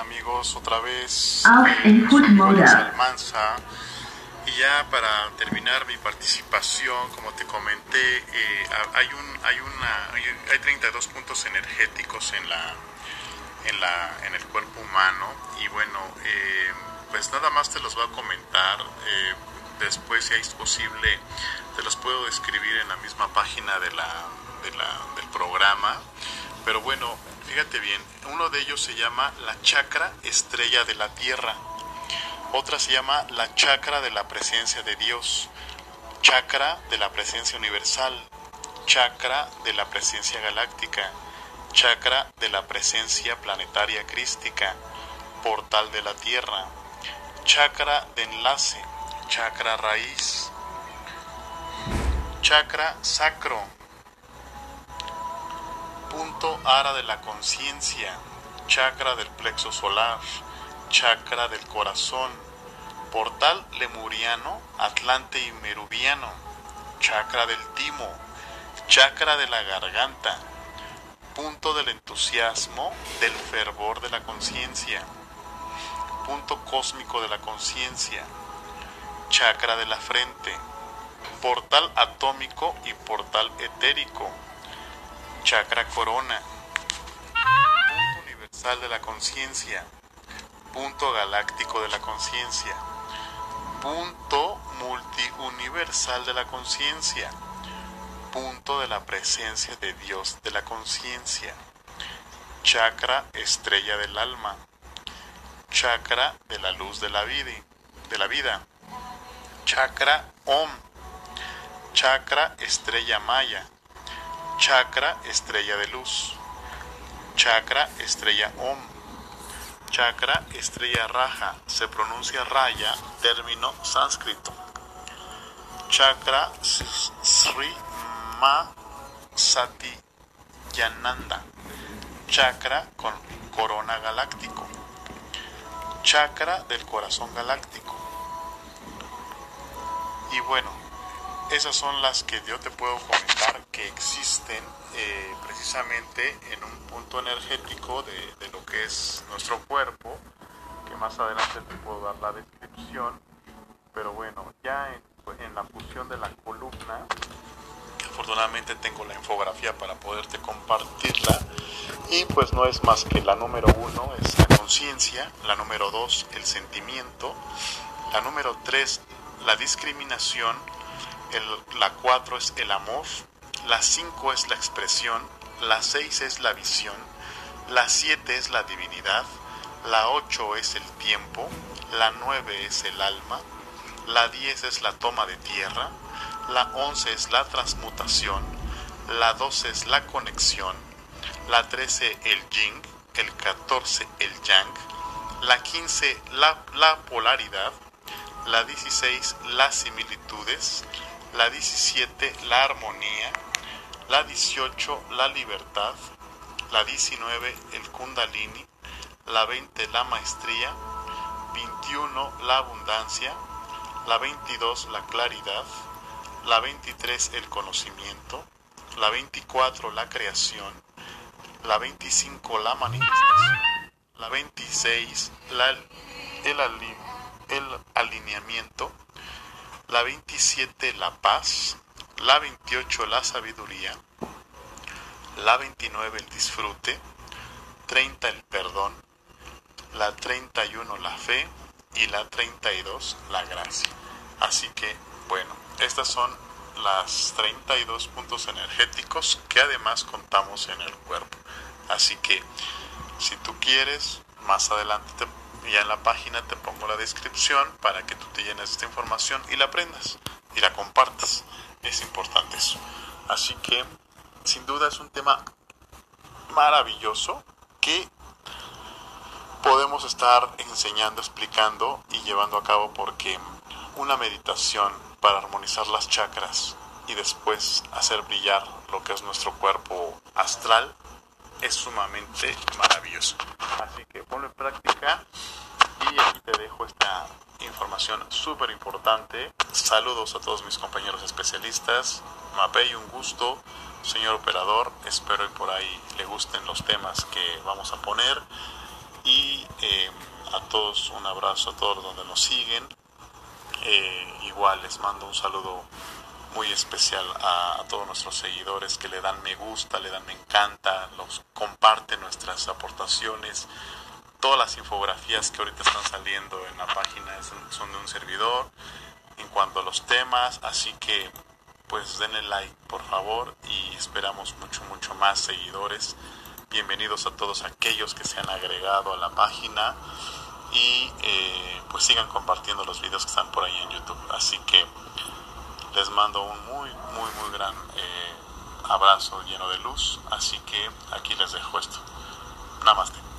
amigos? Otra vez. Mode. Almanza. Y ya para terminar mi participación, como te comenté, eh, hay un, hay una, hay 32 puntos energéticos en la, en la, en el cuerpo humano y bueno, eh, pues nada más te los voy a comentar. Eh, después, si es posible, te los puedo escribir en la misma página de la, de la, del programa. Pero bueno, fíjate bien, uno de ellos se llama la chakra estrella de la Tierra. Otra se llama la chakra de la presencia de Dios, chakra de la presencia universal, chakra de la presencia galáctica, chakra de la presencia planetaria crística, portal de la Tierra, chakra de enlace, chakra raíz, chakra sacro, punto ara de la conciencia, chakra del plexo solar, chakra del corazón, portal lemuriano, atlante y meruviano, chakra del timo, chakra de la garganta, punto del entusiasmo, del fervor de la conciencia, punto cósmico de la conciencia, chakra de la frente, portal atómico y portal etérico, chakra corona, punto universal de la conciencia, punto galáctico de la conciencia, punto multiuniversal de la conciencia, punto de la presencia de Dios de la conciencia, chakra estrella del alma, chakra de la luz de la vida, de la vida, chakra Om, chakra estrella maya, chakra estrella de luz, chakra estrella Om, chakra estrella raja, se pronuncia raya, término sánscrito, chakra Sri Ma Sati Yananda, chakra con corona galáctico, chakra del corazón galáctico. Y bueno, esas son las que yo te puedo comentar que eh, precisamente en un punto energético de, de, lo que es nuestro cuerpo, que más adelante te puedo dar la descripción, pero bueno, ya en, en la fusión de la columna, afortunadamente tengo la infografía para poderte compartirla, y pues no es más que la número uno es la conciencia, la número dos el sentimiento, la número tres la discriminación, el, la 4 es el amor, la 5 es la expresión, la 6 es la visión, la 7 es la divinidad, la 8 es el tiempo, la 9 es el alma, la 10 es la toma de tierra, la 11 es la transmutación, la 12 es la conexión, la 13 el yin, el 14 el yang, la 15 la, la polaridad, la 16 las similitudes, la 17 la armonía, la 18 la libertad, la 19 el kundalini, la 20 la maestría, 21 la abundancia, la 22 la claridad, la 23 el conocimiento, la 24 la creación, la 25 la manifestación, la 26 la, el, el alineamiento, la 27 la paz, la 28 la sabiduría, la 29 el disfrute, 30 el perdón, la 31 la fe. Y la 32 la gracia. Así que, bueno, estas son las 32 puntos energéticos que además contamos en el cuerpo. Así que, si tú quieres, más adelante te ya en la página te pongo la descripción para que tú te llenes esta información y la aprendas y la compartas. Es importante eso. Así que, sin duda es un tema maravilloso que podemos estar enseñando, explicando y llevando a cabo porque una meditación para armonizar las chakras y después hacer brillar lo que es nuestro cuerpo astral es sumamente maravilloso. Así que ponlo en práctica y aquí te dejo esta información súper importante. Saludos a todos mis compañeros especialistas. Mapei, un gusto. Señor operador, espero que por ahí le gusten los temas que vamos a poner. Y Eh, a todos un abrazo, a todos donde nos siguen. Eh, igual les mando un saludo muy especial a, todos nuestros seguidores que le dan me gusta, le dan me encanta, los comparten nuestras aportaciones. Todas las infografías que ahorita están saliendo en la página son de un servidor en cuanto a los temas, así que pues denle like por favor y esperamos mucho mucho más seguidores. Bienvenidos a todos aquellos que se han agregado a la página y eh, pues sigan compartiendo los videos que están por ahí en YouTube. Así que les mando un muy, muy, muy gran eh, abrazo lleno de luz. Así que aquí les dejo esto. Namaste.